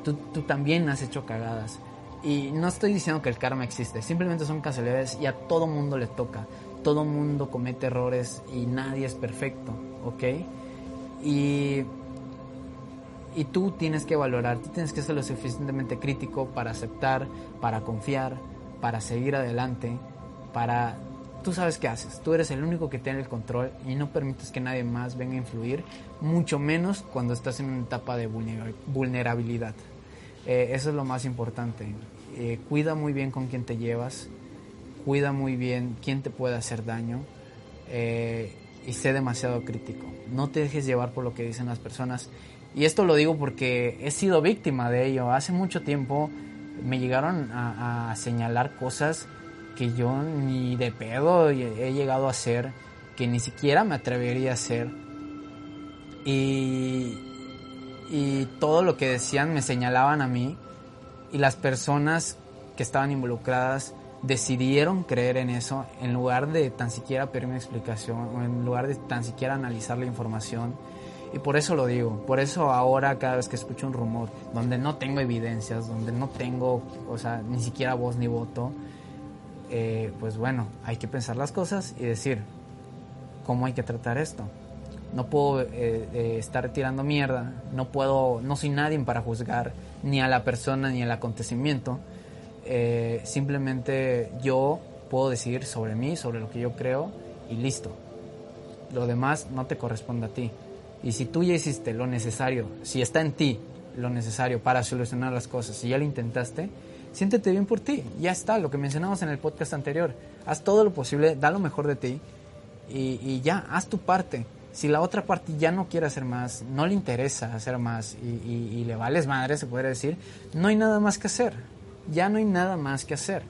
tú, tú también has hecho cagadas. Y no estoy diciendo que el karma existe, simplemente son casualidades y a todo mundo le toca. Todo mundo comete errores y nadie es perfecto, ¿ok? Y y tú tienes que valorar, tú tienes que ser lo suficientemente crítico para aceptar, para confiar, para seguir adelante, para tú sabes qué haces, tú eres el único que tiene el control y no permites que nadie más venga a influir, mucho menos cuando estás en una etapa de vulnerabilidad. Eh, eso es lo más importante. Eh, cuida muy bien con quién te llevas, cuida muy bien quién te puede hacer daño eh, y sé demasiado crítico. No te dejes llevar por lo que dicen las personas. Y esto lo digo porque he sido víctima de ello. Hace mucho tiempo me llegaron a, señalar cosas que yo ni de pedo he llegado a hacer, que ni siquiera me atrevería a hacer. Y, y todo lo que decían me señalaban a mí y las personas que estaban involucradas decidieron creer en eso en lugar de tan siquiera pedirme explicación o en lugar de tan siquiera analizar la información. Y por eso lo digo, por eso ahora cada vez que escucho un rumor donde no tengo evidencias, donde no tengo, o sea, ni siquiera voz ni voto, eh, pues bueno, hay que pensar las cosas y decir cómo hay que tratar esto. No puedo eh, eh, estar tirando mierda, no puedo, no soy nadie para juzgar ni a la persona ni al acontecimiento. simplemente yo puedo decidir sobre mí, sobre lo que yo creo y listo. Lo demás no te corresponde a ti. Y si tú ya hiciste lo necesario, si está en ti lo necesario para solucionar las cosas, si ya lo intentaste, siéntete bien por ti. Ya está, lo que mencionamos en el podcast anterior. Haz todo lo posible, da lo mejor de ti y, ya, haz tu parte. Si la otra parte ya no quiere hacer más, no le interesa hacer más y, le vales madre, se podría decir, no hay nada más que hacer. Ya no hay nada más que hacer.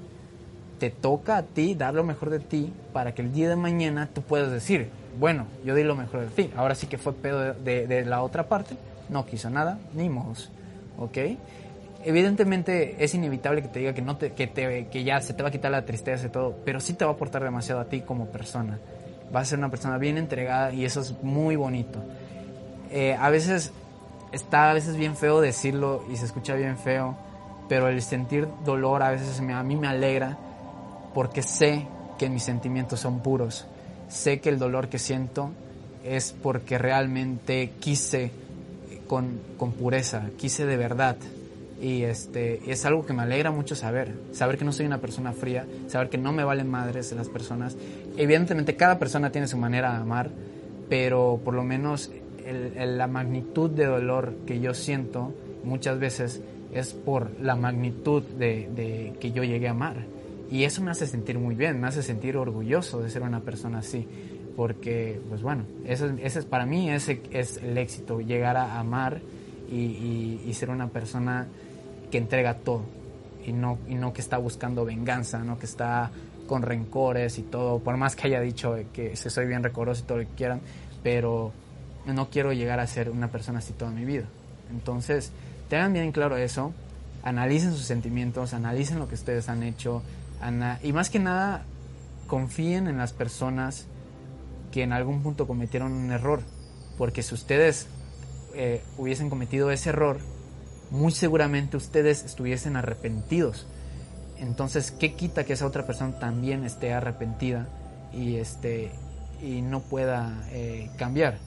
Te toca a ti dar lo mejor de ti para que el día de mañana tú puedas decir, bueno, yo di lo mejor de ti. Ahora sí que fue pedo de, la otra parte, no quiso nada, ni modos. ¿Ok? evidentemente es inevitable que te diga que no te, que te, que ya se te va a quitar la tristeza y todo, pero sí te va a aportar demasiado a ti como persona. Vas a ser una persona bien entregada y eso es muy bonito. Eh, a veces está a veces bien feo decirlo y se escucha bien feo, pero el sentir dolor a veces a mí me alegra porque sé que mis sentimientos son puros. Sé que el dolor que siento es porque realmente quise con, con pureza, quise de verdad y este es algo que me alegra mucho saber, saber que no soy una persona fría, saber que no me valen madres las personas. Evidentemente cada persona tiene su manera de amar, pero por lo menos la magnitud de dolor que yo siento muchas veces es por la magnitud de, que yo llegué a amar. Y eso me hace sentir muy bien, me hace sentir orgulloso de ser una persona así. Porque, pues bueno, ese, ese para mí ese es el éxito, llegar a amar y, y ser una persona que entrega todo y no, y no que está buscando venganza, no que está con rencores y todo, por más que haya dicho que soy bien recoroso y todo lo que quieran, pero no quiero llegar a ser una persona así toda mi vida. Entonces, tengan bien claro eso, analicen sus sentimientos, analicen lo que ustedes han hecho, y más que nada, confíen en las personas que en algún punto cometieron un error, porque si ustedes eh, hubiesen cometido ese error, muy seguramente ustedes estuviesen arrepentidos. Entonces, ¿qué quita que esa otra persona también esté arrepentida y, este, y no pueda eh, cambiar?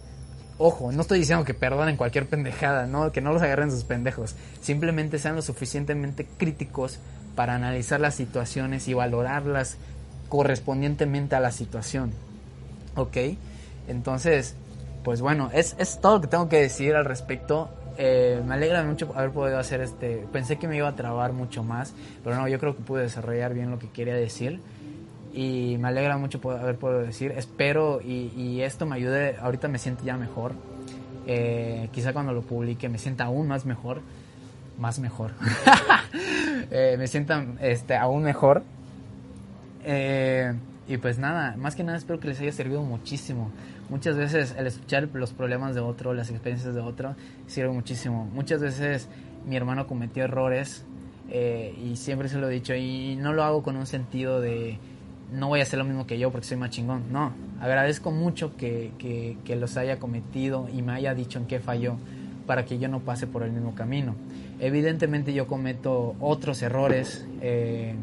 Ojo, no estoy diciendo que perdonen cualquier pendejada, ¿no? que no los agarren sus pendejos. Simplemente sean lo suficientemente críticos para analizar las situaciones y valorarlas correspondientemente a la situación. ¿Ok? Entonces, pues bueno, es, es todo lo que tengo que decir al respecto. Eh, me alegra mucho haber podido hacer este. Pensé que me iba a trabar mucho más, pero no, yo creo que pude desarrollar bien lo que quería decir. Y me alegra mucho haber podido decir. Espero y, esto me ayude. Ahorita me siento ya mejor. Eh, quizá cuando lo publique me sienta aún más mejor. Más mejor. Eh, me sienta este, aún mejor. y pues nada, más que nada espero que les haya servido muchísimo. Muchas veces el escuchar los problemas de otro, las experiencias de otro, sirve muchísimo. Muchas veces mi hermano cometió errores eh, y siempre se lo he dicho y no lo hago con un sentido de no voy a hacer lo mismo que yo porque soy más chingón. No, agradezco mucho que, que, los haya cometido y me haya dicho en qué falló para que yo no pase por el mismo camino. Evidentemente yo cometo otros errores, eh,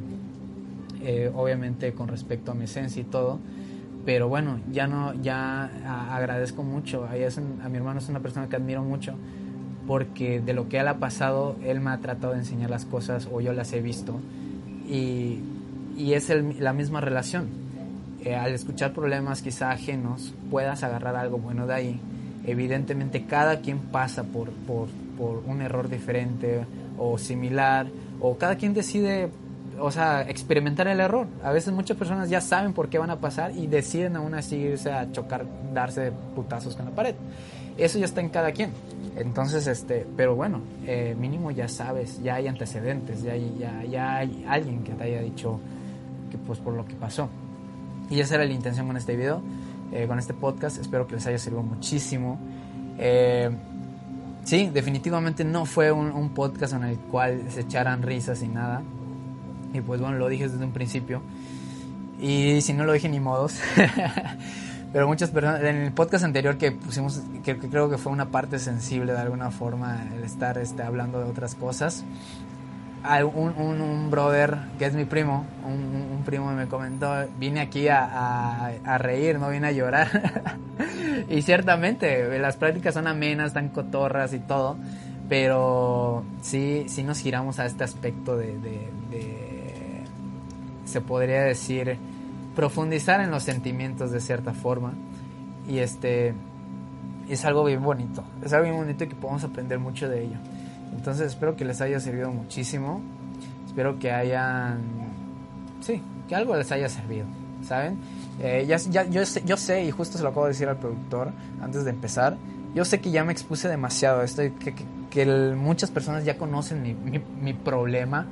eh, obviamente con respecto a mi esencia y todo, pero bueno, ya no, ya agradezco mucho. A, a mi hermano es una persona que admiro mucho porque de lo que él ha pasado, él me ha tratado de enseñar las cosas o yo las he visto y, y es la misma relación. eh, al escuchar problemas quizá ajenos puedas agarrar algo bueno de ahí. Evidentemente cada quien pasa por, por, por un error diferente o similar o cada quien decide o sea, experimentar el error. A veces muchas personas ya saben por qué van a pasar y deciden aún así irse a chocar, darse putazos con la pared. Eso ya está en cada quien. Entonces, este, pero bueno, eh, mínimo ya sabes, ya hay antecedentes, ya hay, ya, ya hay alguien que te haya dicho que pues por lo que pasó. Y esa era la intención con este video, eh, con este podcast. Espero que les haya servido muchísimo. Eh, sí, definitivamente no fue un, podcast en el cual se echaran risas y nada. Y pues bueno, lo dije desde un principio. Y si no lo dije ni modos. Pero muchas personas, en el podcast anterior que pusimos, que, creo que fue una parte sensible de alguna forma, el estar este, hablando de otras cosas, un, brother que es mi primo, un, primo me comentó, vine aquí a, a, reír, no vine a llorar. y ciertamente, las prácticas son amenas, están cotorras y todo, pero sí, sí nos giramos a este aspecto de, de, se podría decir, profundizar en los sentimientos de cierta forma. Y este es algo bien bonito. Es algo bien bonito que podemos aprender mucho de ello. Entonces espero que les haya servido muchísimo. Espero que hayan... Sí, que algo les haya servido. ¿Saben? Eh, ya, ya, yo, sé, yo sé, y justo se lo acabo de decir al productor antes de empezar, yo sé que ya me expuse demasiado. Estoy, que, que, que el, muchas personas ya conocen mi, mi, mi problema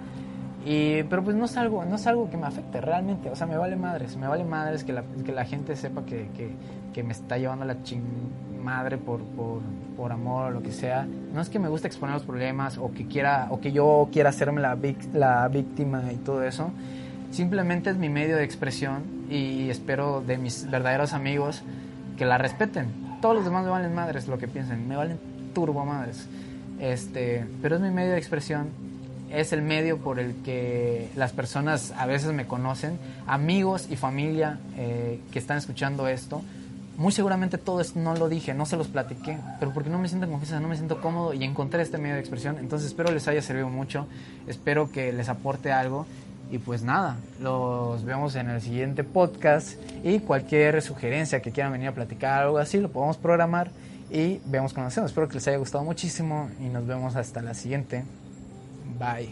y, pero pues no es, algo, no es algo que me afecte realmente, o sea, me vale madres, me vale madres que la, que la gente sepa que, que, que me está llevando la ching madre por, por, por, amor o lo que sea. No es que me guste exponer los problemas o que, quiera, o que yo quiera hacerme la, la víctima y todo eso. Simplemente es mi medio de expresión y espero de mis verdaderos amigos que la respeten. Todos los demás me valen madres lo que piensen, me valen turbo madres. Este, pero es mi medio de expresión es el medio por el que las personas a veces me conocen, amigos y familia eh, que están escuchando esto. Muy seguramente todo esto no lo dije, no se los platiqué, pero porque no me siento en confianza, no me siento cómodo y encontré este medio de expresión. Entonces espero les haya servido mucho, espero que les aporte algo. Y pues nada, los vemos en el siguiente podcast y cualquier sugerencia que quieran venir a platicar, algo así, lo podemos programar y vemos cómo hacemos. Espero que les haya gustado muchísimo y nos vemos hasta la siguiente. Bye.